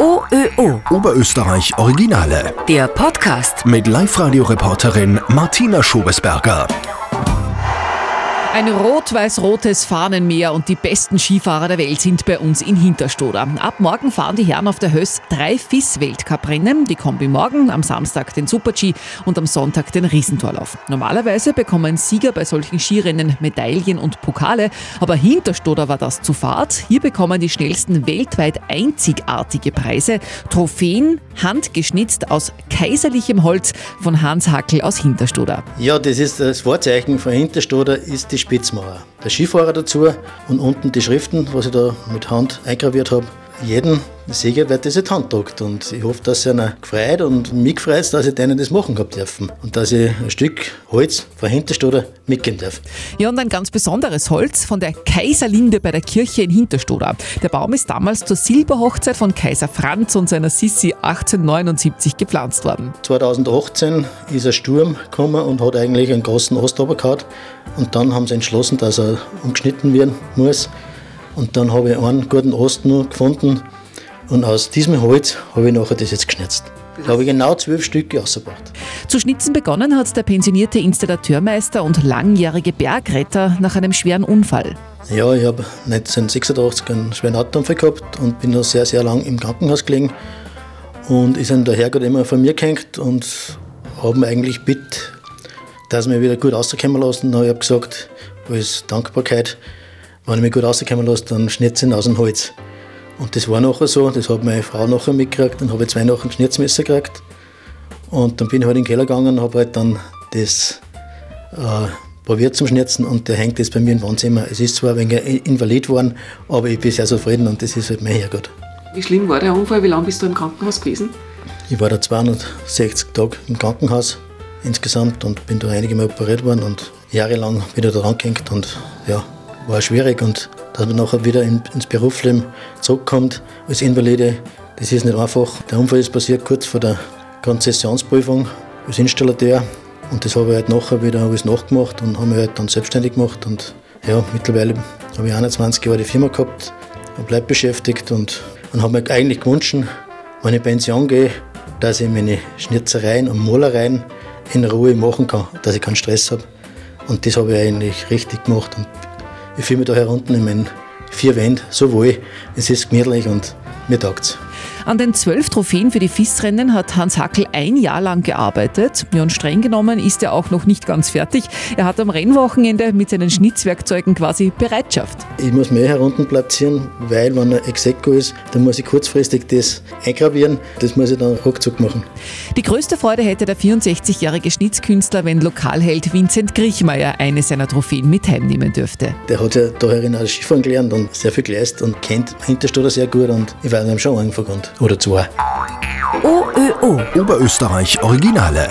OÖO. Oberösterreich Originale. Der Podcast. Mit Live-Radio-Reporterin Martina Schobesberger. Ein rot-weiß-rotes Fahnenmeer und die besten Skifahrer der Welt sind bei uns in Hinterstoder. Ab morgen fahren die Herren auf der Höss drei FIS-Weltcuprennen. Die Kombi morgen, am Samstag den Super-G und am Sonntag den Riesentorlauf. Normalerweise bekommen Sieger bei solchen Skirennen Medaillen und Pokale, aber Hinterstoder war das zu Fahrt. Hier bekommen die schnellsten weltweit einzigartige Preise. Trophäen, handgeschnitzt aus kaiserlichem Holz von Hans Hackel aus Hinterstoder. Ja, das ist das Vorzeichen von Hinterstoder, ist die Spitzmauer. Der Skifahrer dazu und unten die Schriften, was ich da mit Hand eingraviert habe. Jeden Sieger wird das in die Hand gedruckt und ich hoffe, dass sie einer gefreut und mich gefreut, dass ich denen das machen gehabt dürfen und dass ich ein Stück Holz von Hinterstoder mitgeben darf. Ja, und ein ganz besonderes Holz von der Kaiserlinde bei der Kirche in Hinterstoder. Der Baum ist damals zur Silberhochzeit von Kaiser Franz und seiner Sissi 1879 gepflanzt worden. 2018 ist ein Sturm gekommen und hat eigentlich einen großen gehabt und dann haben sie entschlossen, dass er umgeschnitten werden muss. Und dann habe ich einen guten Ast nur gefunden und aus diesem Holz habe ich nachher das jetzt geschnitzt. Da habe ich genau zwölf Stücke ausgebracht. Zu schnitzen begonnen hat der pensionierte Installateurmeister und langjährige Bergretter nach einem schweren Unfall. Ja, ich habe 1986 einen schweren Autounfall gehabt und bin noch sehr, sehr lang im Krankenhaus gelegen. Und ist dann der Herrgott immer von mir gehängt und haben eigentlich bitt, dass wir wieder gut rauskommen lassen. Und ich habe gesagt, als Dankbarkeit, wenn ich mich gut rauskommen lasse, dann schnitze ich ihn aus dem Holz. Und das war nachher so, das hat meine Frau nachher mitgekriegt, dann habe ich zwei nachher ein Schnitzmesser gekriegt. Und dann bin ich halt in den Keller gegangen und habe halt dann das äh, probiert zum Schnitzen und der hängt jetzt bei mir im Wohnzimmer. Es ist zwar ein wenig invalid geworden, aber ich bin sehr zufrieden und das ist halt mein Herrgott. Wie schlimm war der Unfall? Wie lange bist du im Krankenhaus gewesen? Ich war da 260 Tage im Krankenhaus insgesamt und bin da einige Mal operiert worden und jahrelang wieder da gehängt und ja, war schwierig und dass man nachher wieder ins Berufsleben zurückkommt als Invalide, das ist nicht einfach. Der Unfall ist passiert kurz vor der Konzessionsprüfung als Installateur und das habe ich halt nachher wieder alles nachgemacht und habe mich halt dann selbstständig gemacht und ja, mittlerweile habe ich 21 Jahre die Firma gehabt und bleibe beschäftigt und, und habe mir eigentlich gewünscht, wenn ich Pension gehe, dass ich meine Schnitzereien und Malereien in Ruhe machen kann, dass ich keinen Stress habe. Und das habe ich eigentlich richtig gemacht und ich fühle mich da herunten in meinen vier Wänden so wohl. Es ist gemütlich und mir taugt An den zwölf Trophäen für die FIS-Rennen hat Hans Hackel ein Jahr lang gearbeitet. Ja, und streng genommen ist er auch noch nicht ganz fertig. Er hat am Rennwochenende mit seinen Schnitzwerkzeugen quasi Bereitschaft. Ich muss mehr herunten platzieren, weil wenn er Execo ist, dann muss ich kurzfristig das eingravieren. Das muss ich dann ruckzuck machen. Die größte Freude hätte der 64-jährige Schnitzkünstler, wenn Lokalheld Vincent Griechmeier eine seiner Trophäen mit heimnehmen dürfte. Der hat ja da herin auch Skifahren gelernt und sehr viel geleistet und kennt Hinterstoder sehr gut und ich werde ihm schon angefangen oder zwei. OÖO. Oberösterreich Originale.